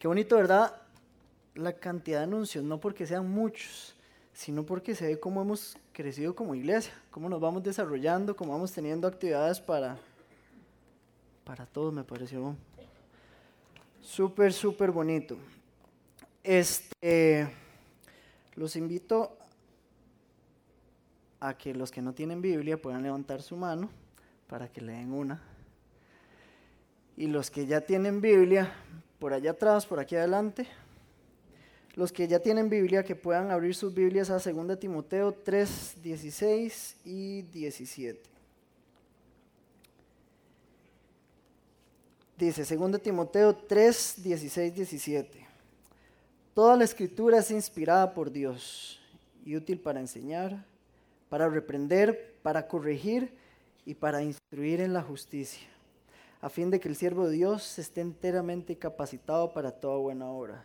Qué bonito, ¿verdad? La cantidad de anuncios, no porque sean muchos, sino porque se ve cómo hemos crecido como iglesia, cómo nos vamos desarrollando, cómo vamos teniendo actividades para, para todos, me pareció súper, súper bonito. Este, los invito a que los que no tienen Biblia puedan levantar su mano para que leen una. Y los que ya tienen Biblia, por allá atrás, por aquí adelante, los que ya tienen Biblia, que puedan abrir sus Biblias a 2 Timoteo 3, 16 y 17. Dice 2 Timoteo 3, 16, 17. Toda la escritura es inspirada por Dios y útil para enseñar, para reprender, para corregir y para instruir en la justicia, a fin de que el siervo de Dios esté enteramente capacitado para toda buena obra.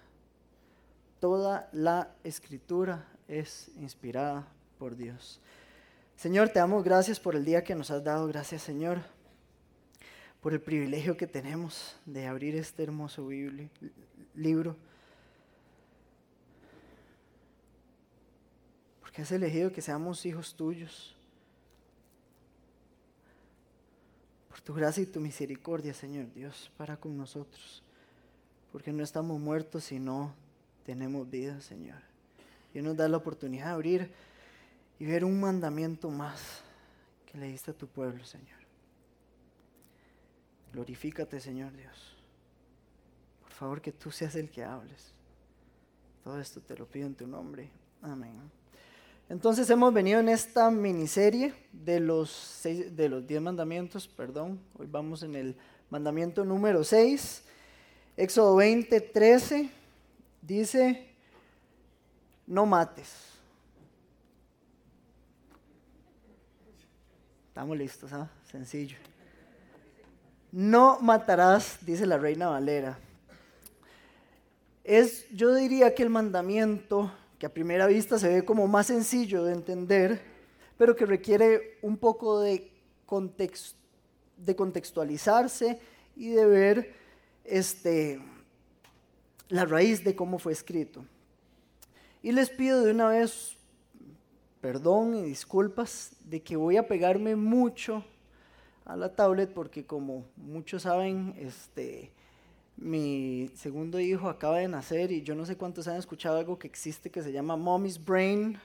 Toda la escritura es inspirada por Dios. Señor, te damos gracias por el día que nos has dado. Gracias, Señor, por el privilegio que tenemos de abrir este hermoso libro. Porque has elegido que seamos hijos tuyos. Por tu gracia y tu misericordia, Señor Dios, para con nosotros. Porque no estamos muertos, sino tenemos vida, Señor. Y nos da la oportunidad de abrir y ver un mandamiento más que le diste a tu pueblo, Señor. Glorifícate, Señor Dios. Por favor, que tú seas el que hables. Todo esto te lo pido en tu nombre. Amén. Entonces hemos venido en esta miniserie de los, seis, de los diez mandamientos, perdón. Hoy vamos en el mandamiento número 6, Éxodo 20, 13 Dice, no mates. Estamos listos, ¿ah? Sencillo. No matarás, dice la reina Valera. Es, yo diría que el mandamiento, que a primera vista se ve como más sencillo de entender, pero que requiere un poco de, contextualizarse y de ver este, la raíz de cómo fue escrito. Y les pido de una vez perdón y disculpas de que voy a pegarme mucho a la tablet porque como muchos saben, este, mi segundo hijo acaba de nacer y yo no sé cuántos han escuchado algo que existe que se llama Mommy's Brain.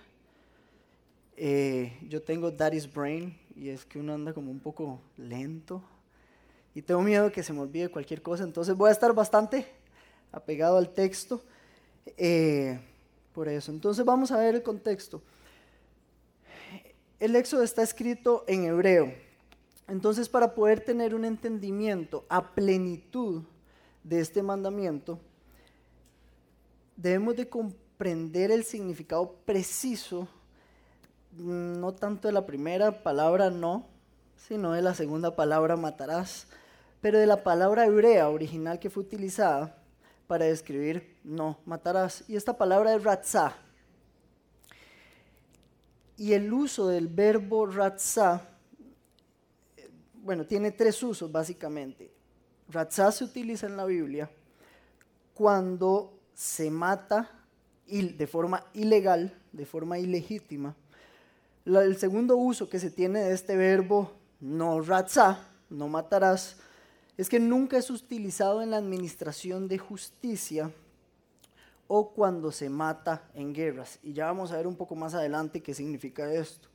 Eh, yo tengo Daddy's Brain y es que uno anda como un poco lento y tengo miedo que se me olvide cualquier cosa, entonces voy a estar bastante apegado al texto. Eh, por eso, entonces vamos a ver el contexto. El Éxodo está escrito en hebreo. Entonces, para poder tener un entendimiento a plenitud de este mandamiento, debemos de comprender el significado preciso, no tanto de la primera palabra no, sino de la segunda palabra matarás, pero de la palabra hebrea original que fue utilizada para describir no matarás. Y esta palabra es ratzah. Y el uso del verbo ratzah, bueno, tiene tres usos básicamente. Ratzah se utiliza en la Biblia cuando se mata de forma ilegal, de forma ilegítima. El segundo uso que se tiene de este verbo no ratzah, no matarás, es que nunca es utilizado en la administración de justicia o cuando se mata en guerras. Y ya vamos a ver un poco más adelante qué significa esto.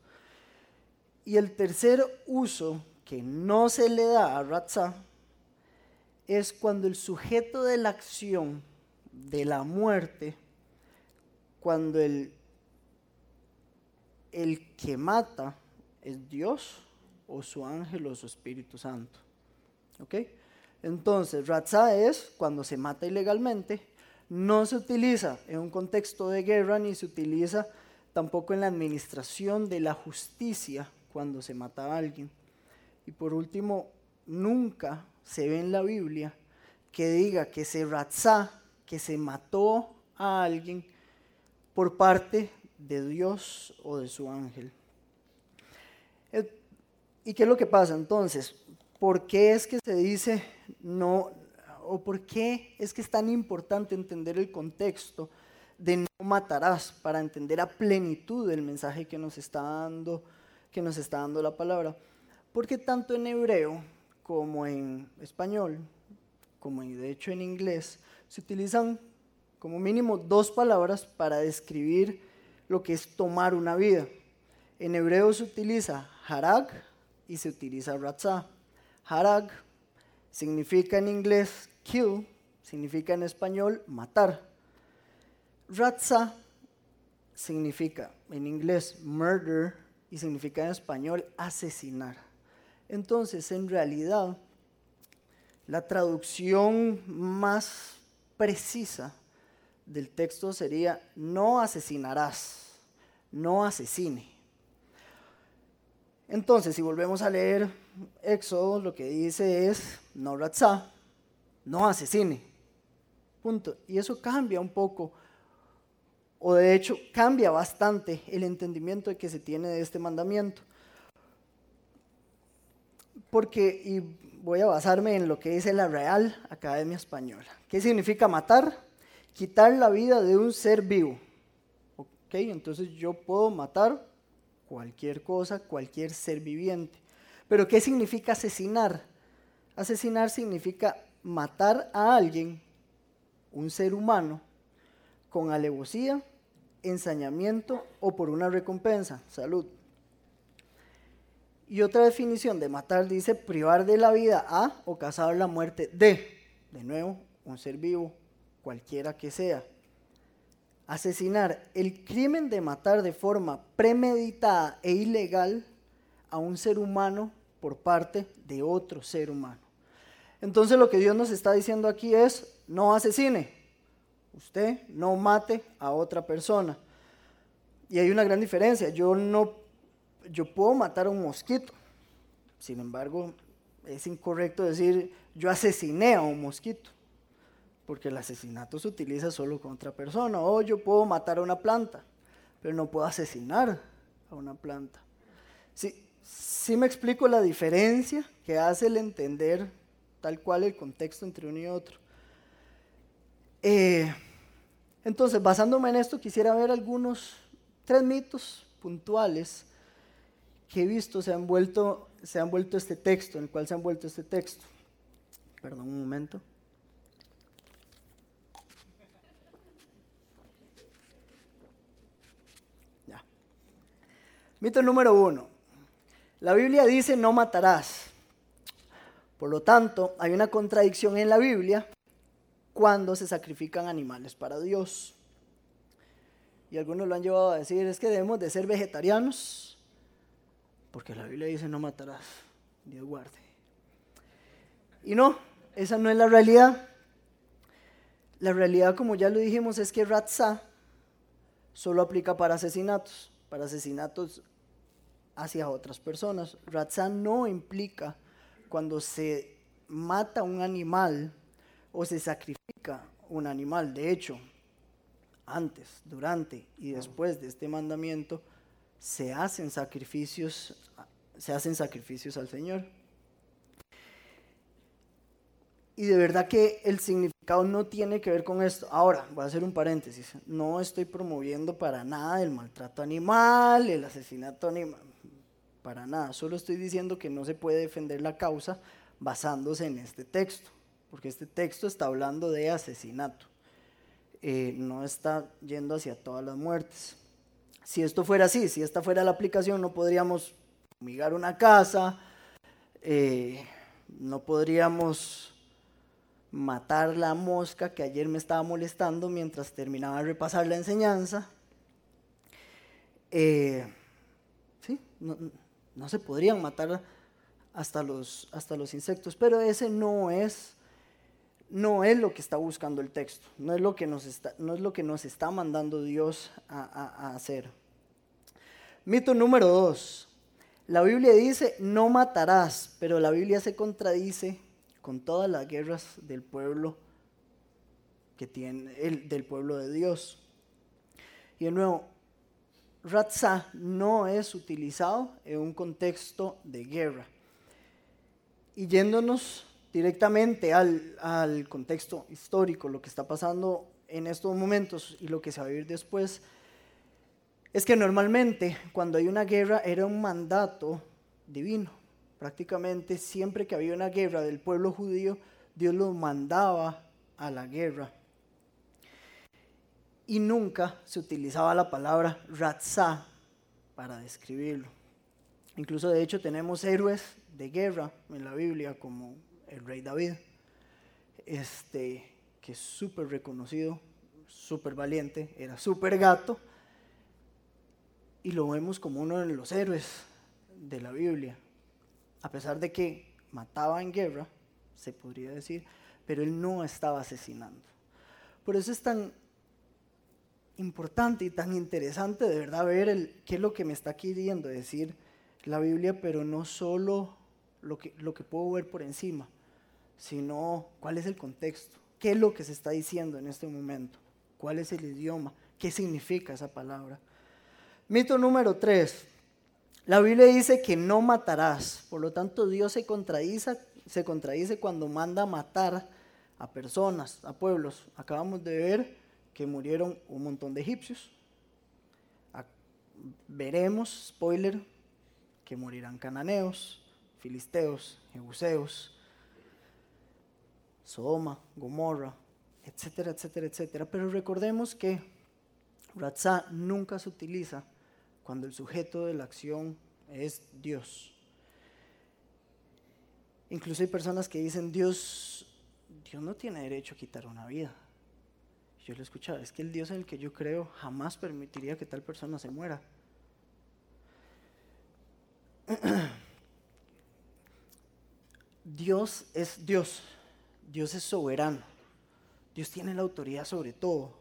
Y el tercer uso que no se le da a Ratzah es cuando el sujeto de la acción de la muerte, cuando el, el que mata es Dios o su ángel o su Espíritu Santo. ¿Ok? Entonces, ratzah es cuando se mata ilegalmente, no se utiliza en un contexto de guerra ni se utiliza tampoco en la administración de la justicia cuando se mata a alguien. Y por último, nunca se ve en la Biblia que diga que se ratzá, que se mató a alguien por parte de Dios o de su ángel. ¿Y qué es lo que pasa entonces? ¿Por qué es que se dice no, o por qué es que es tan importante entender el contexto de no matarás para entender a plenitud el mensaje que nos está dando, que nos está dando la palabra. Porque tanto en hebreo como en español, como de hecho en inglés, se utilizan como mínimo dos palabras para describir lo que es tomar una vida. En hebreo se utiliza harag y se utiliza ratzah. Harag significa en inglés kill, significa en español matar. Ratzah significa en inglés murder y significa en español asesinar. Entonces, en realidad, la traducción más precisa del texto sería no asesinarás, no asesine. Entonces, si volvemos a leer Éxodo, lo que dice es no ratzá, no asesine. Punto. Y eso cambia un poco, o de hecho cambia bastante el entendimiento que se tiene de este mandamiento. Porque, y voy a basarme en lo que dice la Real Academia Española. ¿Qué significa matar? Quitar la vida de un ser vivo. ¿Ok? Entonces yo puedo matar cualquier cosa, cualquier ser viviente. Pero ¿qué significa asesinar? Asesinar significa matar a alguien, un ser humano, con alevosía, ensañamiento o por una recompensa. Salud. Y otra definición de matar dice privar de la vida a o causar la muerte de, de nuevo, un ser vivo, cualquiera que sea. Asesinar, el crimen de matar de forma premeditada e ilegal a un ser humano por parte de otro ser humano. Entonces lo que Dios nos está diciendo aquí es, no asesine, usted no mate a otra persona. Y hay una gran diferencia, yo no, yo puedo matar a un mosquito, sin embargo, es incorrecto decir, yo asesiné a un mosquito porque el asesinato se utiliza solo contra persona. O yo puedo matar a una planta, pero no puedo asesinar a una planta. Sí, sí me explico la diferencia que hace el entender tal cual el contexto entre uno y otro. Eh, entonces, basándome en esto, quisiera ver algunos, tres mitos puntuales que he visto se han vuelto, se han vuelto este texto, en el cual se han vuelto este texto. Perdón un momento. Mito número uno. La Biblia dice no matarás. Por lo tanto, hay una contradicción en la Biblia cuando se sacrifican animales para Dios. Y algunos lo han llevado a decir, es que debemos de ser vegetarianos, porque la Biblia dice no matarás, Dios guarde. Y no, esa no es la realidad. La realidad, como ya lo dijimos, es que Ratzah solo aplica para asesinatos, para asesinatos hacia otras personas. Ratzah no implica cuando se mata un animal o se sacrifica un animal. De hecho, antes, durante y después de este mandamiento se hacen sacrificios, se hacen sacrificios al Señor. Y de verdad que el significado no tiene que ver con esto. Ahora, voy a hacer un paréntesis. No estoy promoviendo para nada el maltrato animal, el asesinato animal para nada. Solo estoy diciendo que no se puede defender la causa basándose en este texto, porque este texto está hablando de asesinato, eh, no está yendo hacia todas las muertes. Si esto fuera así, si esta fuera la aplicación, no podríamos fumigar una casa, eh, no podríamos matar la mosca que ayer me estaba molestando mientras terminaba de repasar la enseñanza. Eh, sí, no, no se podrían matar hasta los, hasta los insectos, pero ese no es, no es lo que está buscando el texto, no es lo que nos está, no es lo que nos está mandando Dios a, hacer. Mito número dos. La Biblia dice, no matarás, pero la Biblia se contradice con todas las guerras del pueblo que tiene, el, del pueblo de Dios. Y de nuevo, Ratzah no es utilizado en un contexto de guerra. Y yéndonos directamente al, al contexto histórico, lo que está pasando en estos momentos y lo que se va a vivir después, es que normalmente cuando hay una guerra era un mandato divino. Prácticamente siempre que había una guerra del pueblo judío, Dios los mandaba a la guerra. Y nunca se utilizaba la palabra ratzah para describirlo. Incluso de hecho tenemos héroes de guerra en la Biblia como el rey David, este, que es súper reconocido, súper valiente, era súper gato, y lo vemos como uno de los héroes de la Biblia, a pesar de que mataba en guerra, se podría decir, pero él no estaba asesinando. Por eso es tan importante y tan interesante de verdad ver el, qué es lo que me está queriendo decir la Biblia, pero no solo lo que, lo que puedo ver por encima, sino cuál es el contexto, qué es lo que se está diciendo en este momento, cuál es el idioma, qué significa esa palabra. Mito número tres. La Biblia dice que no matarás, por lo tanto Dios se contradice, se contradice cuando manda matar a personas, a pueblos. Acabamos de ver que murieron un montón de egipcios. Veremos, spoiler, que morirán cananeos, filisteos, jebuseos, Sodoma, Gomorra, etcétera, etcétera, etcétera. Pero recordemos que Ratzah nunca se utiliza cuando el sujeto de la acción es Dios. Incluso hay personas que dicen, Dios, Dios no tiene derecho a quitar una vida. Yo lo he escuchado, es que el Dios en el que yo creo jamás permitiría que tal persona se muera. Dios es Dios, Dios es soberano, Dios tiene la autoridad sobre todo.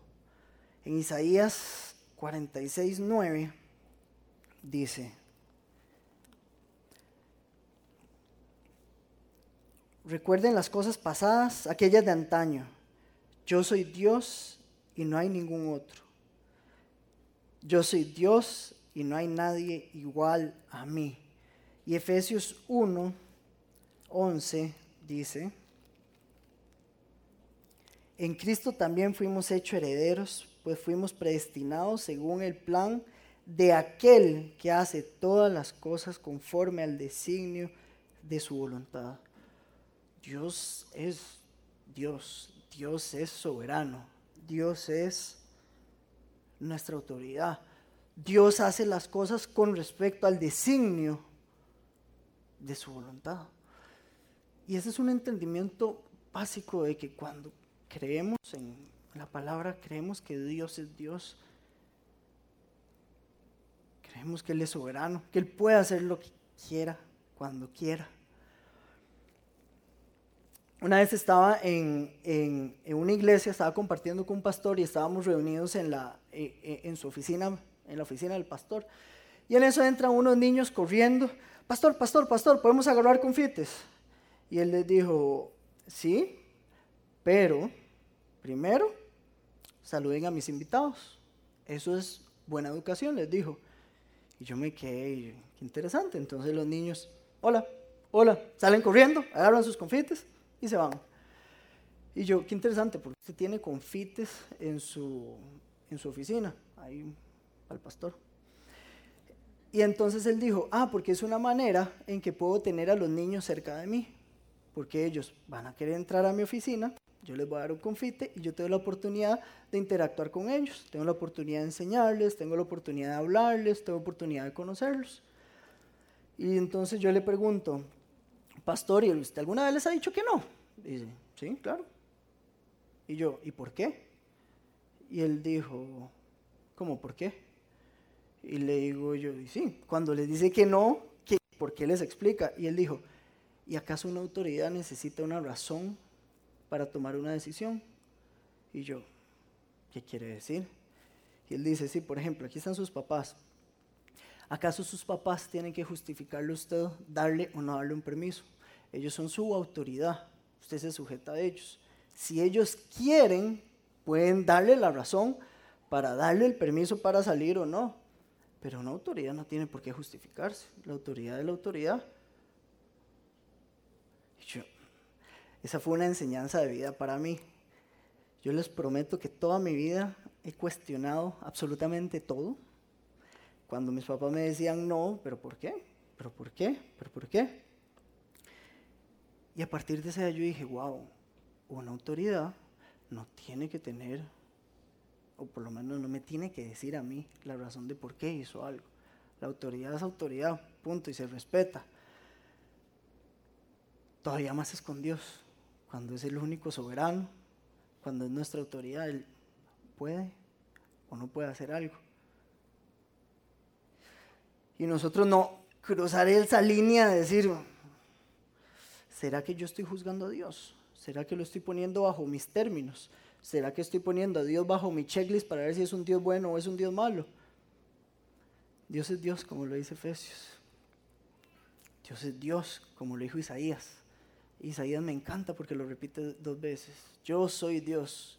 En Isaías 46, 9 dice, recuerden las cosas pasadas, aquellas de antaño. Yo soy Dios y no hay ningún otro. Yo soy Dios y no hay nadie igual a mí. Y Efesios 1, 11 dice, en Cristo también fuimos hechos herederos, pues fuimos predestinados según el plan de aquel que hace todas las cosas conforme al designio de su voluntad. Dios es Dios, Dios es soberano, Dios es nuestra autoridad. Dios hace las cosas con respecto al designio de su voluntad. Y ese es un entendimiento básico de que cuando creemos en la palabra, creemos que Dios es Dios, creemos que Él es soberano, que Él puede hacer lo que quiera, cuando quiera. Una vez estaba en, una iglesia, estaba compartiendo con un pastor y estábamos reunidos en, la, eh, eh, en su oficina, en la oficina del pastor. Y en eso entran unos niños corriendo, pastor, pastor, pastor, ¿podemos agarrar confites? Y él les dijo, sí, pero primero saluden a mis invitados. Eso es buena educación, les dijo. Y yo me quedé, qué interesante. Entonces los niños, hola, hola, salen corriendo, agarran sus confites y se van. Y yo, qué interesante, porque usted tiene confites en su, en su oficina, ahí al pastor. Y entonces él dijo, ah, porque es una manera en que puedo tener a los niños cerca de mí, porque ellos van a querer entrar a mi oficina, yo les voy a dar un confite y yo tengo la oportunidad de interactuar con ellos, tengo la oportunidad de enseñarles, tengo la oportunidad de hablarles, tengo la oportunidad de conocerlos. Y entonces yo le pregunto, pastor, ¿y usted alguna vez les ha dicho que no? dice, sí, claro. Y yo, ¿y por qué? Y él dijo, ¿cómo por qué? Y le digo yo, sí, cuando les dice que no, ¿qué, ¿por qué les explica? Y él dijo, ¿y acaso una autoridad necesita una razón para tomar una decisión? Y yo, ¿qué quiere decir? Y él dice, sí, por ejemplo, aquí están sus papás. ¿Acaso sus papás tienen que justificarle a usted, darle o no darle un permiso? Ellos son su autoridad, usted se sujeta a ellos. Si ellos quieren, pueden darle la razón para darle el permiso para salir o no. Pero una autoridad no tiene por qué justificarse. La autoridad es la autoridad. Esa fue una enseñanza de vida para mí. Yo les prometo que toda mi vida he cuestionado absolutamente todo. Cuando mis papás me decían no, pero ¿por qué? ¿Pero por qué? ¿Pero por qué? Y a partir de ese día yo dije, wow, una autoridad no tiene que tener, o por lo menos no me tiene que decir a mí la razón de por qué hizo algo. La autoridad es autoridad, punto, y se respeta. Todavía más es con Dios, cuando es el único soberano, cuando es nuestra autoridad, Él puede o no puede hacer algo. Y nosotros no cruzar esa línea de decir, ¿será que yo estoy juzgando a Dios? ¿Será que lo estoy poniendo bajo mis términos? ¿Será que estoy poniendo a Dios bajo mi checklist para ver si es un Dios bueno o es un Dios malo? Dios es Dios, como lo dice Efesios. Dios es Dios, como lo dijo Isaías. Isaías me encanta porque lo repite dos veces. Yo soy Dios.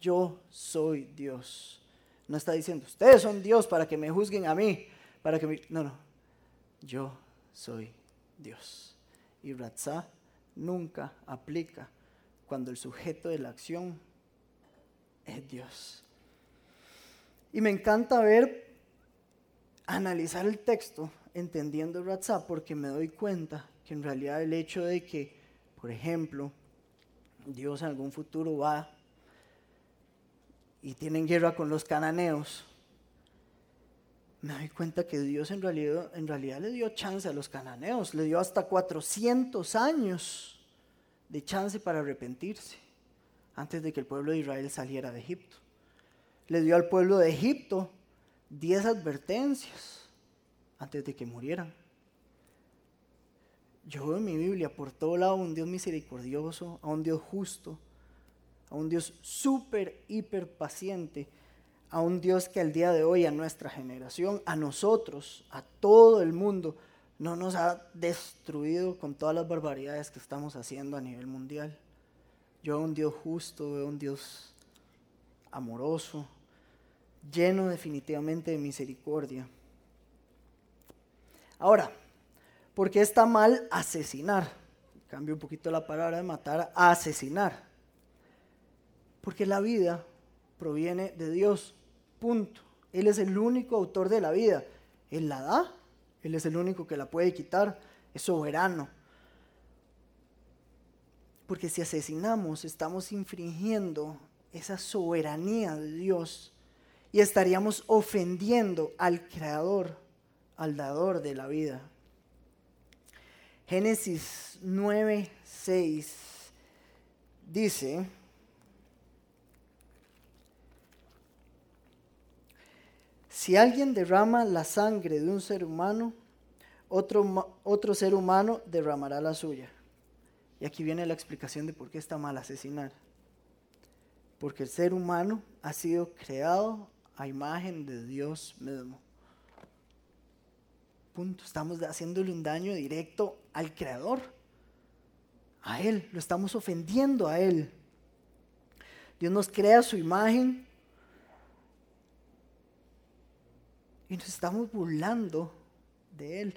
Yo soy Dios. No está diciendo, ustedes son Dios para que me juzguen a mí. Para que me... No, no. Yo soy Dios. Y Ratzah nunca aplica cuando el sujeto de la acción es Dios. Y me encanta ver, analizar el texto entendiendo Ratzah porque me doy cuenta que en realidad el hecho de que, por ejemplo, Dios en algún futuro va y tienen guerra con los cananeos, me doy cuenta que Dios en realidad, en realidad le dio chance a los cananeos, le dio hasta 400 años de chance para arrepentirse antes de que el pueblo de Israel saliera de Egipto. Le dio al pueblo de Egipto 10 advertencias antes de que murieran. Yo veo en mi Biblia por todo lado un Dios misericordioso, a un Dios justo, a un Dios súper, hiper paciente a un Dios que al día de hoy, a nuestra generación, a nosotros, a todo el mundo, no nos ha destruido con todas las barbaridades que estamos haciendo a nivel mundial. Yo veo un Dios justo, veo un Dios amoroso, lleno definitivamente de misericordia. Ahora, ¿por qué está mal asesinar? Cambio un poquito la palabra de matar a asesinar. Porque la vida proviene de Dios. Punto. Él es el único autor de la vida. Él la da, Él es el único que la puede quitar, es soberano. Porque si asesinamos, estamos infringiendo esa soberanía de Dios y estaríamos ofendiendo al creador, al dador de la vida. Génesis 9, 6 dice, Si alguien derrama la sangre de un ser humano, otro, otro ser humano derramará la suya. Y aquí viene la explicación de por qué está mal asesinar. Porque el ser humano ha sido creado a imagen de Dios mismo. Punto. Estamos haciéndole un daño directo al Creador. A Él. Lo estamos ofendiendo a Él. Dios nos crea su imagen y nos estamos burlando de Él.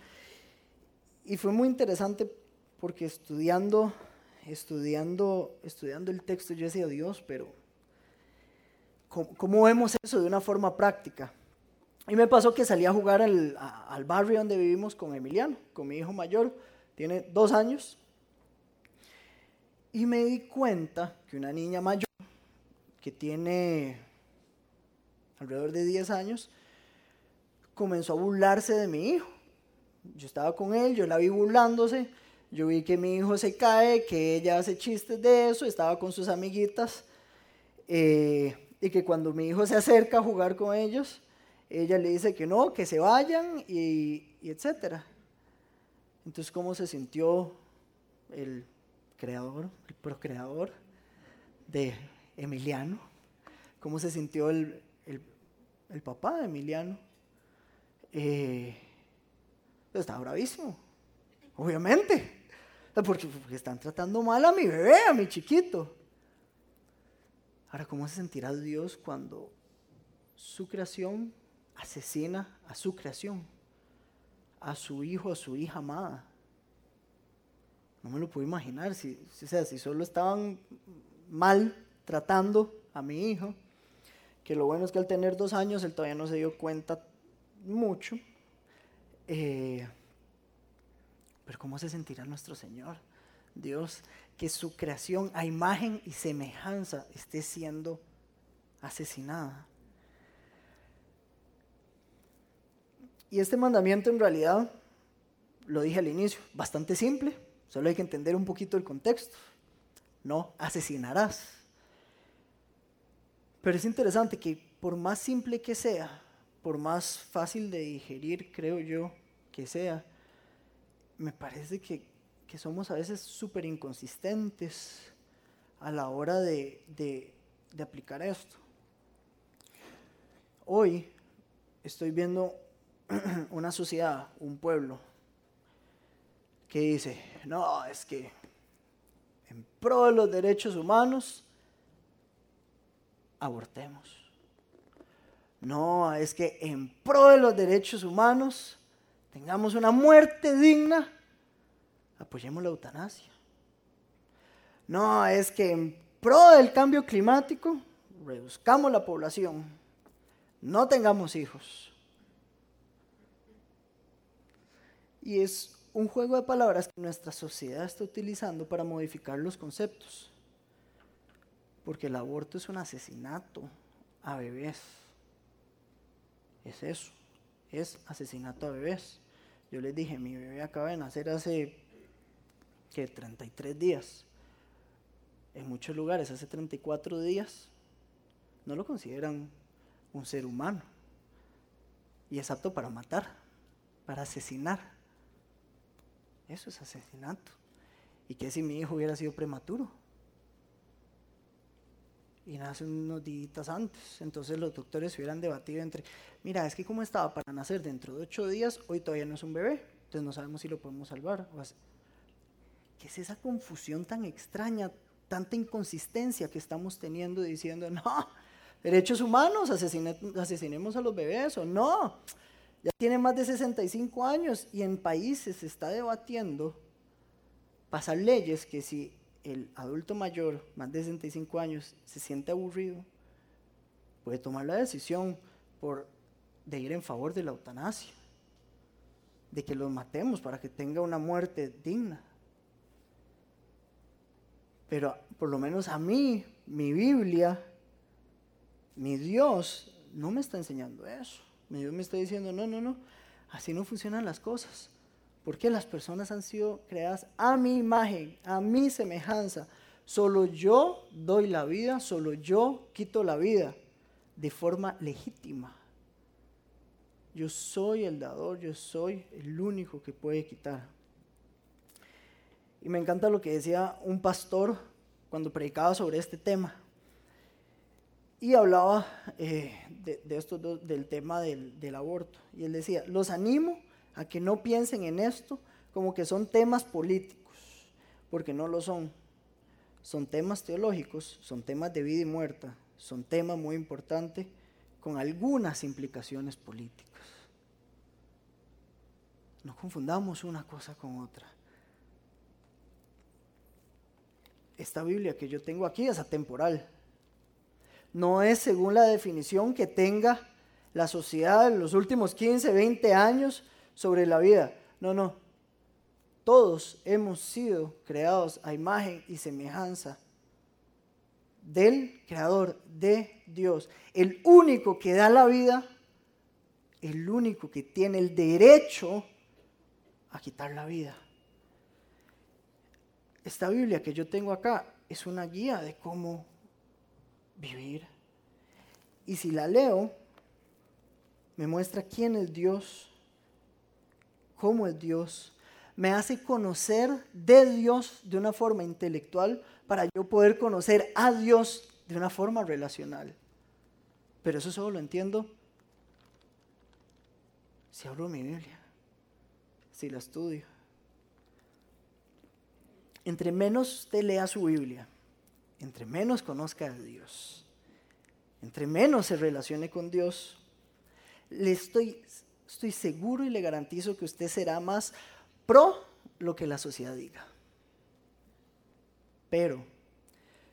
Y fue muy interesante porque estudiando, estudiando, estudiando el texto, yo decía, Dios, pero ¿cómo, vemos eso de una forma práctica? Y me pasó que salí a jugar al, al barrio donde vivimos con Emiliano, con mi hijo mayor, tiene dos años. Y me di cuenta que una niña mayor, que tiene alrededor de 10 años, comenzó a burlarse de mi hijo. Yo estaba con él, yo la vi burlándose, yo vi que mi hijo se cae, que ella hace chistes de eso, estaba con sus amiguitas, eh, y que cuando mi hijo se acerca a jugar con ellos, ella le dice que no, que se vayan, y, y etcétera. Entonces, ¿cómo se sintió el creador, el procreador de Emiliano? ¿Cómo se sintió el, el papá de Emiliano? eh, estaba bravísimo, obviamente, porque están tratando mal a mi bebé, a mi chiquito. Ahora, ¿cómo se sentirá Dios cuando su creación asesina a su creación, a su hijo, a su hija amada? No me lo puedo imaginar, si, o si solo estaban mal tratando a mi hijo, que lo bueno es que al tener dos años él todavía no se dio cuenta mucho. Eh, pero ¿cómo se sentirá nuestro Señor? Dios, que su creación a imagen y semejanza esté siendo asesinada. Y este mandamiento en realidad, lo dije al inicio, bastante simple, solo hay que entender un poquito el contexto. No asesinarás. Pero es interesante que por más simple que sea, por más fácil de digerir, creo yo, que sea, me parece que, somos a veces súper inconsistentes a la hora de, de aplicar esto. Hoy estoy viendo una sociedad, un pueblo, que dice, no, es que en pro de los derechos humanos, abortemos. No, es que en pro de los derechos humanos, tengamos una muerte digna, apoyemos la eutanasia. No, es que en pro del cambio climático, reduzcamos la población, no tengamos hijos. Y es un juego de palabras que nuestra sociedad está utilizando para modificar los conceptos. Porque el aborto es un asesinato a bebés. Es eso, es asesinato a bebés. Yo les dije, mi bebé acaba de nacer hace, ¿qué? 33 días. En muchos lugares, hace 34 días, no lo consideran un ser humano. Y es apto para matar, para asesinar. Eso es asesinato. ¿Y qué si mi hijo hubiera sido prematuro? Y nace unos días antes. Entonces los doctores hubieran debatido entre, mira, es que como estaba para nacer dentro de ocho días, hoy todavía no es un bebé. Entonces no sabemos si lo podemos salvar. ¿Qué es esa confusión tan extraña, tanta inconsistencia que estamos teniendo diciendo, no, derechos humanos, asesinemos a los bebés o no? Ya tiene más de 65 años y en países se está debatiendo pasar leyes que si el adulto mayor, más de 65 años, se siente aburrido, puede tomar la decisión de ir en favor de la eutanasia, de que los matemos para que tenga una muerte digna. Pero por lo menos a mí, mi Biblia, mi Dios, no me está enseñando eso. Dios me está diciendo, no, no, no, así no funcionan las cosas. Porque las personas han sido creadas a mi imagen, a mi semejanza. Solo yo doy la vida, solo yo quito la vida de forma legítima. Yo soy el dador, yo soy el único que puede quitar. Y me encanta lo que decía un pastor cuando predicaba sobre este tema y hablaba eh, de, esto, del tema del, del aborto. Y él decía, los animo a que no piensen en esto como que son temas políticos, porque no lo son. Son temas teológicos, son temas de vida y muerte, son temas muy importantes con algunas implicaciones políticas. No confundamos una cosa con otra. Esta Biblia que yo tengo aquí es atemporal no es según la definición que tenga la sociedad en los últimos 15, 20 años sobre la vida. No, no. Todos hemos sido creados a imagen y semejanza del Creador, de Dios. El único que da la vida, el único que tiene el derecho a quitar la vida. Esta Biblia que yo tengo acá es una guía de cómo vivir. Y si la leo, me muestra quién es Dios, cómo es Dios, me hace conocer de Dios de una forma intelectual para yo poder conocer a Dios de una forma relacional. Pero eso solo lo entiendo si abro mi Biblia, si la estudio. Entre menos usted lea su Biblia, entre menos conozca a Dios, entre menos se relacione con Dios, le estoy, estoy seguro y le garantizo que usted será más pro lo que la sociedad diga. Pero,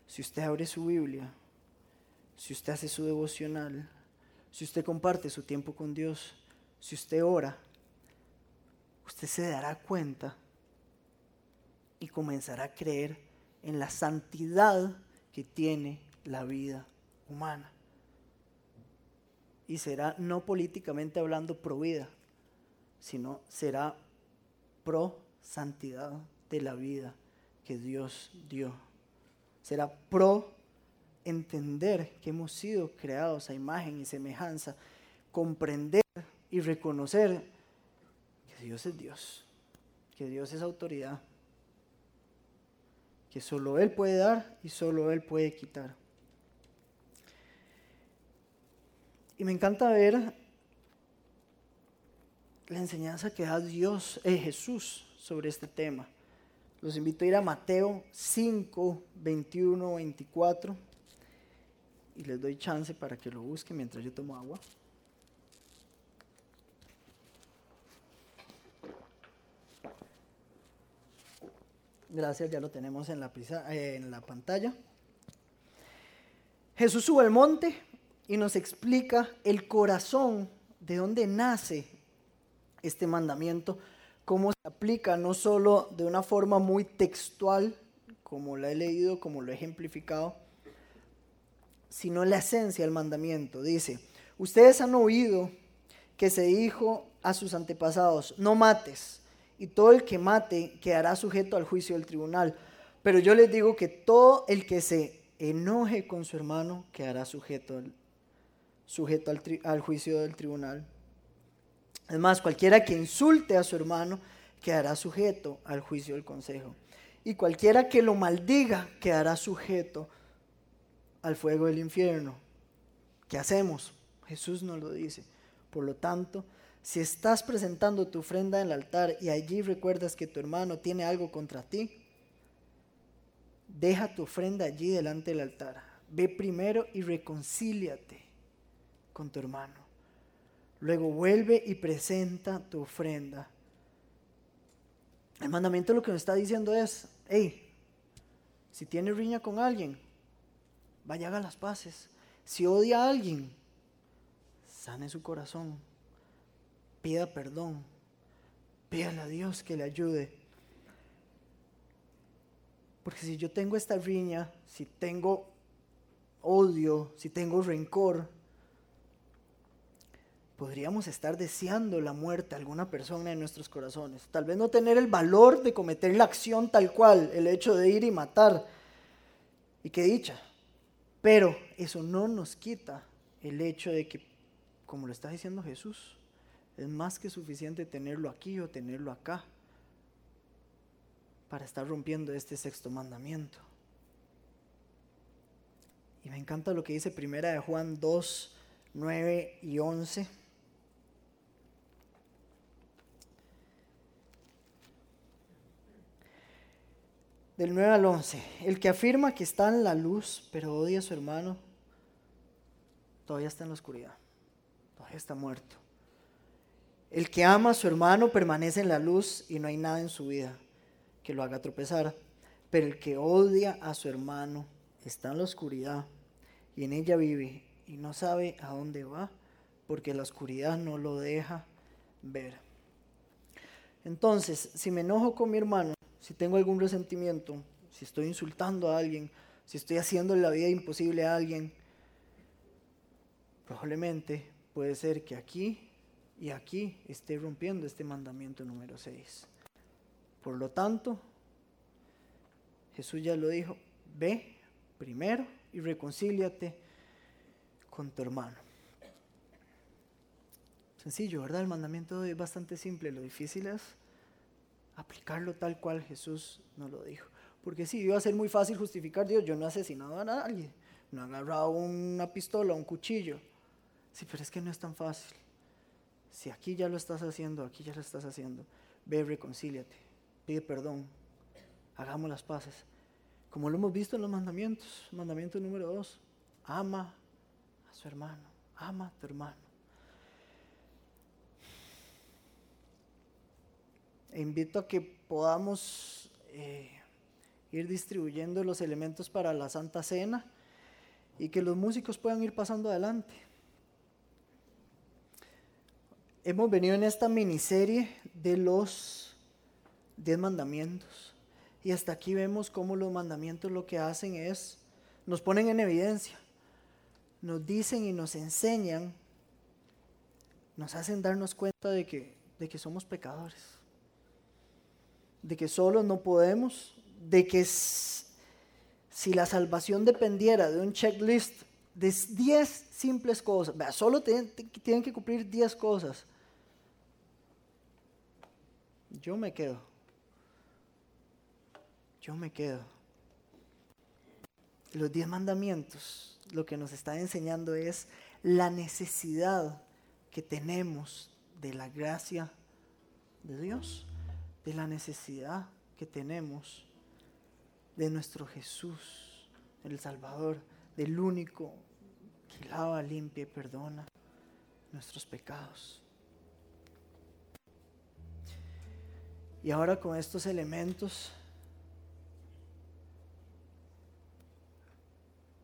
si usted abre su Biblia, si usted hace su devocional, si usted comparte su tiempo con Dios, si usted ora, usted se dará cuenta y comenzará a creer en la santidad que tiene la vida humana. Y será no políticamente hablando pro vida, sino será pro santidad de la vida que Dios dio. Será pro entender que hemos sido creados a imagen y semejanza, comprender y reconocer que Dios es Dios, que Dios es autoridad, que solo Él puede dar y solo Él puede quitar. Y me encanta ver la enseñanza que da Dios, eh, Jesús, sobre este tema. Los invito a ir a Mateo 5, 21, 24 y les doy chance para que lo busquen mientras yo tomo agua. Gracias, ya lo tenemos en la, eh, en la pantalla. Jesús sube al monte y nos explica el corazón de dónde nace este mandamiento cómo se aplica no solo de una forma muy textual, como la he leído, como lo he ejemplificado, sino la esencia del mandamiento. Dice, ustedes han oído que se dijo a sus antepasados, no mates, y todo el que mate quedará sujeto al juicio del tribunal. Pero yo les digo que todo el que se enoje con su hermano quedará sujeto al, sujeto al, al juicio del tribunal. Además, cualquiera que insulte a su hermano quedará sujeto al juicio del consejo. Y cualquiera que lo maldiga quedará sujeto al fuego del infierno. ¿Qué hacemos? Jesús nos lo dice. Por lo tanto, si estás presentando tu ofrenda en el altar y allí recuerdas que tu hermano tiene algo contra ti, deja tu ofrenda allí delante del altar. Ve primero y reconcíliate con tu hermano. Luego vuelve y presenta tu ofrenda. El mandamiento lo que nos está diciendo es, hey, si tiene riña con alguien, vaya haga las paces. Si odia a alguien, sane su corazón, pida perdón, pídale a Dios que le ayude. Porque si yo tengo esta riña, si tengo odio, si tengo rencor, podríamos estar deseando la muerte a alguna persona en nuestros corazones. Tal vez no tener el valor de cometer la acción tal cual, el hecho de ir y matar. Y qué dicha. Pero eso no nos quita el hecho de que, como lo está diciendo Jesús, es más que suficiente tenerlo aquí o tenerlo acá para estar rompiendo este sexto mandamiento. Y me encanta lo que dice primera de Juan 2, 9 y 11. Del 9 al 11. El que afirma que está en la luz, pero odia a su hermano, todavía está en la oscuridad. Todavía está muerto. El que ama a su hermano permanece en la luz y no hay nada en su vida que lo haga tropezar. Pero el que odia a su hermano está en la oscuridad y en ella vive y no sabe a dónde va porque la oscuridad no lo deja ver. Entonces, si me enojo con mi hermano, si tengo algún resentimiento, si estoy insultando a alguien, si estoy haciendo la vida imposible a alguien, probablemente puede ser que aquí y aquí esté rompiendo este mandamiento número 6. Por lo tanto, Jesús ya lo dijo, ve primero y reconcíliate con tu hermano. Sencillo, ¿verdad? El mandamiento es bastante simple, lo difícil es aplicarlo tal cual Jesús nos lo dijo. Porque sí, iba a ser muy fácil justificar, Dios, yo no he asesinado a nadie, no he agarrado una pistola, un cuchillo. Sí, pero es que no es tan fácil. Si aquí ya lo estás haciendo, aquí ya lo estás haciendo, ve, reconcíliate, pide perdón, hagamos las paces. Como lo hemos visto en los mandamientos, mandamiento número dos, ama a su hermano, ama a tu hermano. E invito a que podamos eh, ir distribuyendo los elementos para la Santa Cena y que los músicos puedan ir pasando adelante. Hemos venido en esta miniserie de los diez mandamientos. Y hasta aquí vemos cómo los mandamientos lo que hacen es, nos ponen en evidencia, nos dicen y nos enseñan, nos hacen darnos cuenta de que, de que somos pecadores, de que solo no podemos, de que si la salvación dependiera de un checklist de 10 simples cosas, solo tienen, tienen que cumplir 10 cosas, yo me quedo. Yo me quedo. Los 10 mandamientos lo que nos está enseñando es la necesidad que tenemos de la gracia de Dios, de la necesidad que tenemos de nuestro Jesús, el Salvador, del único que lava, limpia y perdona nuestros pecados. Y ahora con estos elementos,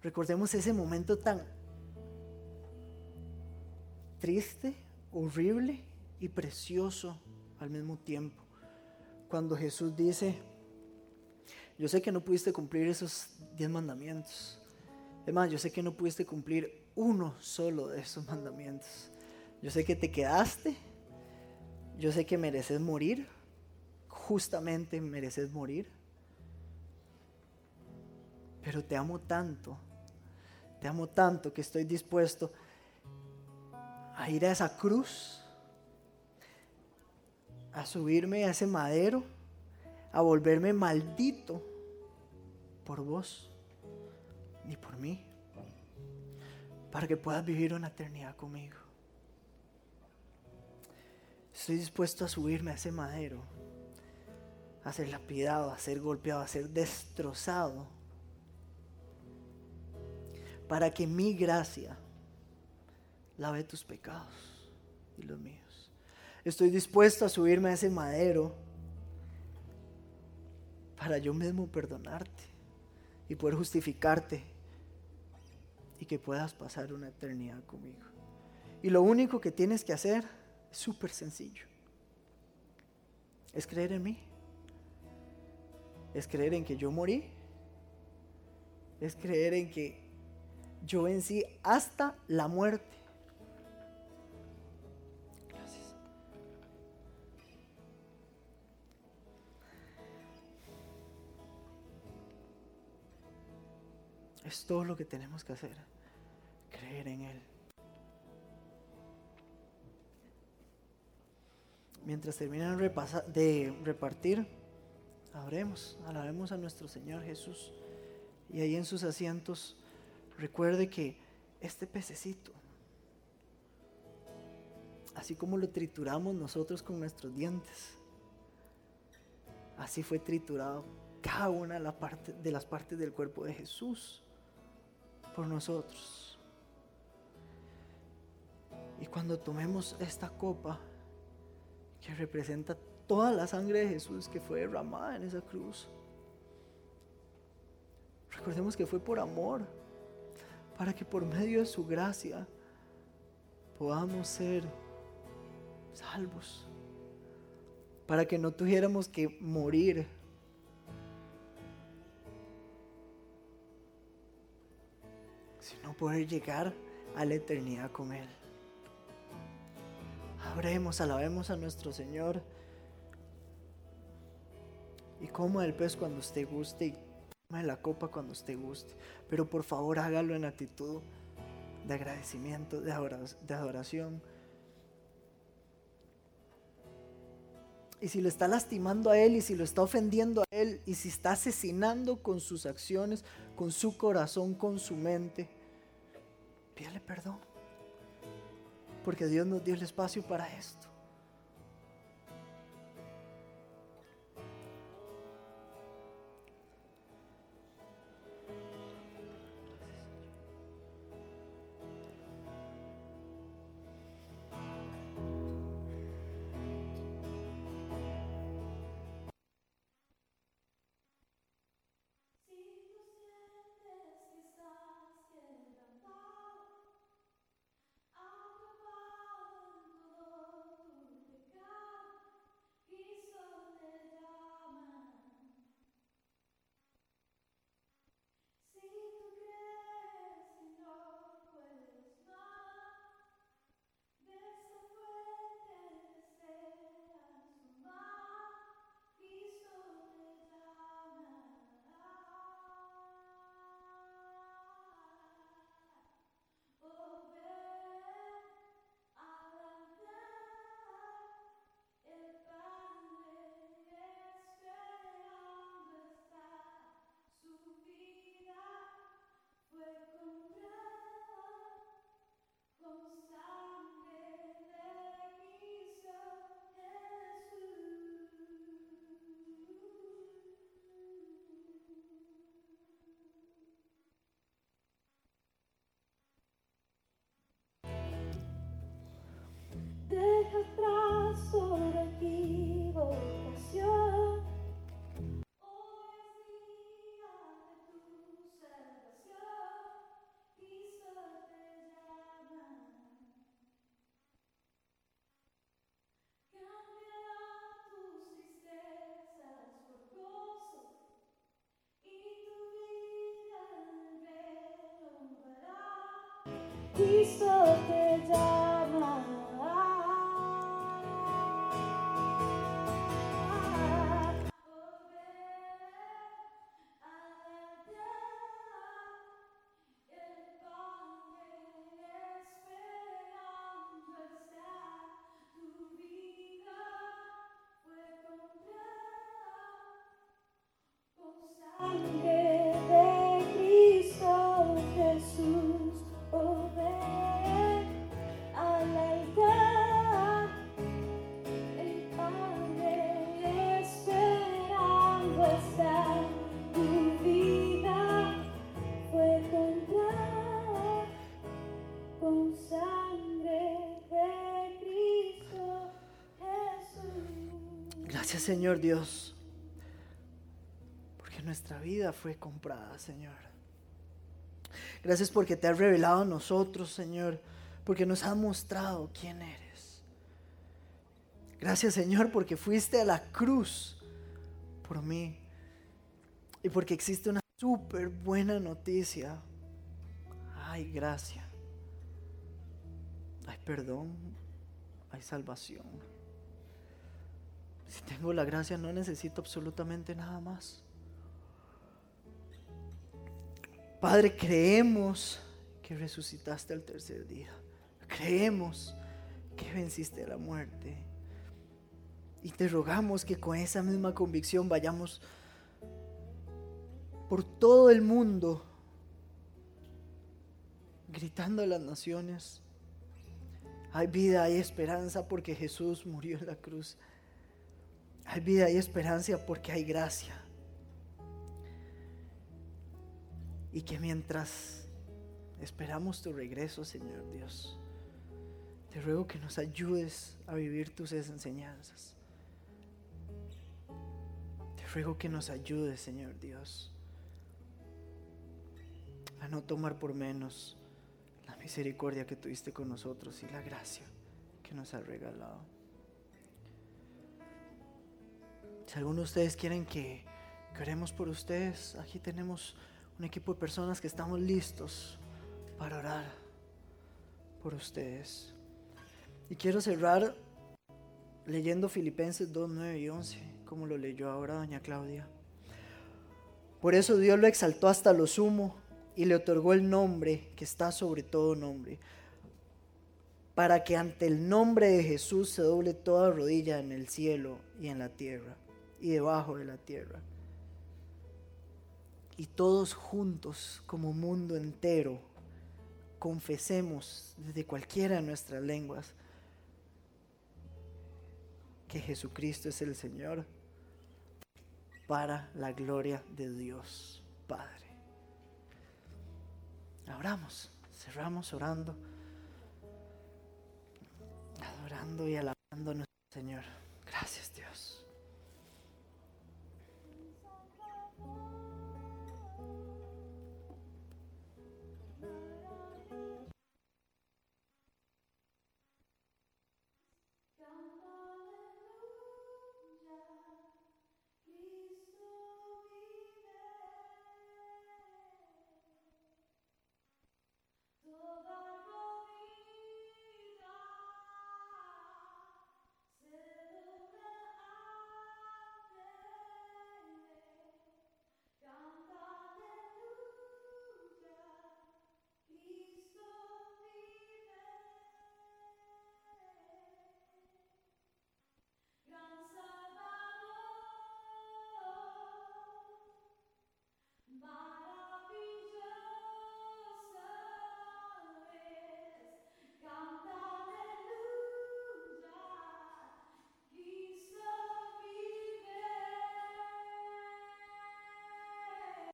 recordemos ese momento tan triste, horrible y precioso al mismo tiempo. Cuando Jesús dice, yo sé que no pudiste cumplir esos diez mandamientos. Es más, yo sé que no pudiste cumplir uno solo de esos mandamientos. Yo sé que te quedaste. Yo sé que mereces morir. Justamente mereces morir. Pero te amo tanto. Te amo tanto que estoy dispuesto a ir a esa cruz. A subirme a ese madero. A volverme maldito por vos ni por mí, para que puedas vivir una eternidad conmigo. Estoy dispuesto a subirme a ese madero, a ser lapidado, a ser golpeado, a ser destrozado, para que mi gracia lave tus pecados y los míos. Estoy dispuesto a subirme a ese madero para yo mismo perdonarte y poder justificarte y que puedas pasar una eternidad conmigo. Y lo único que tienes que hacer es súper sencillo. Es creer en mí. Es creer en que yo morí. Es creer en que yo vencí hasta la muerte. Es todo lo que tenemos que hacer. Creer en Él. Mientras terminan de repartir, abremos, alabemos a nuestro Señor Jesús. Y ahí en sus asientos, recuerde que este pececito, así como lo trituramos nosotros con nuestros dientes, así fue triturado cada una de las partes del cuerpo de Jesús por nosotros. Y cuando tomemos esta copa que representa toda la sangre de Jesús que fue derramada en esa cruz, recordemos que fue por amor, para que por medio de su gracia podamos ser salvos, para que no tuviéramos que morir. sino poder llegar a la eternidad con Él. Abremos, alabemos a nuestro Señor y coma el pez cuando usted guste y tome la copa cuando usted guste. Pero por favor hágalo en actitud de agradecimiento, de adoración. Y si lo está lastimando a Él y si lo está ofendiendo a Él y si está asesinando con sus acciones, con su corazón, con su mente, pídale perdón. Porque Dios nos dio el espacio para esto. Señor Dios, porque nuestra vida fue comprada, Señor. Gracias porque te has revelado a nosotros, Señor, porque nos has mostrado quién eres. Gracias, Señor, porque fuiste a la cruz por mí y porque existe una súper buena noticia. Hay gracia, hay perdón, hay salvación. Si tengo la gracia no necesito absolutamente nada más. Padre, creemos que resucitaste al tercer día. Creemos que venciste la muerte. Y te rogamos que con esa misma convicción vayamos por todo el mundo gritando a las naciones. Hay vida, hay esperanza porque Jesús murió en la cruz. Hay vida y esperanza porque hay gracia. Y que mientras esperamos tu regreso, Señor Dios, te ruego que nos ayudes a vivir tus enseñanzas. Te ruego que nos ayudes, Señor Dios, a no tomar por menos la misericordia que tuviste con nosotros y la gracia que nos has regalado. Si alguno de ustedes quieren que, que oremos por ustedes, aquí tenemos un equipo de personas que estamos listos para orar por ustedes. Y quiero cerrar leyendo Filipenses 2, 9 y 11, como lo leyó ahora doña Claudia. Por eso Dios lo exaltó hasta lo sumo y le otorgó el nombre que está sobre todo nombre, para que ante el nombre de Jesús se doble toda rodilla en el cielo y en la tierra y debajo de la tierra. Y todos juntos, como mundo entero, confesemos desde cualquiera de nuestras lenguas que Jesucristo es el Señor para la gloria de Dios Padre. Abramos, cerramos orando, adorando y alabando a nuestro Señor. Gracias Dios.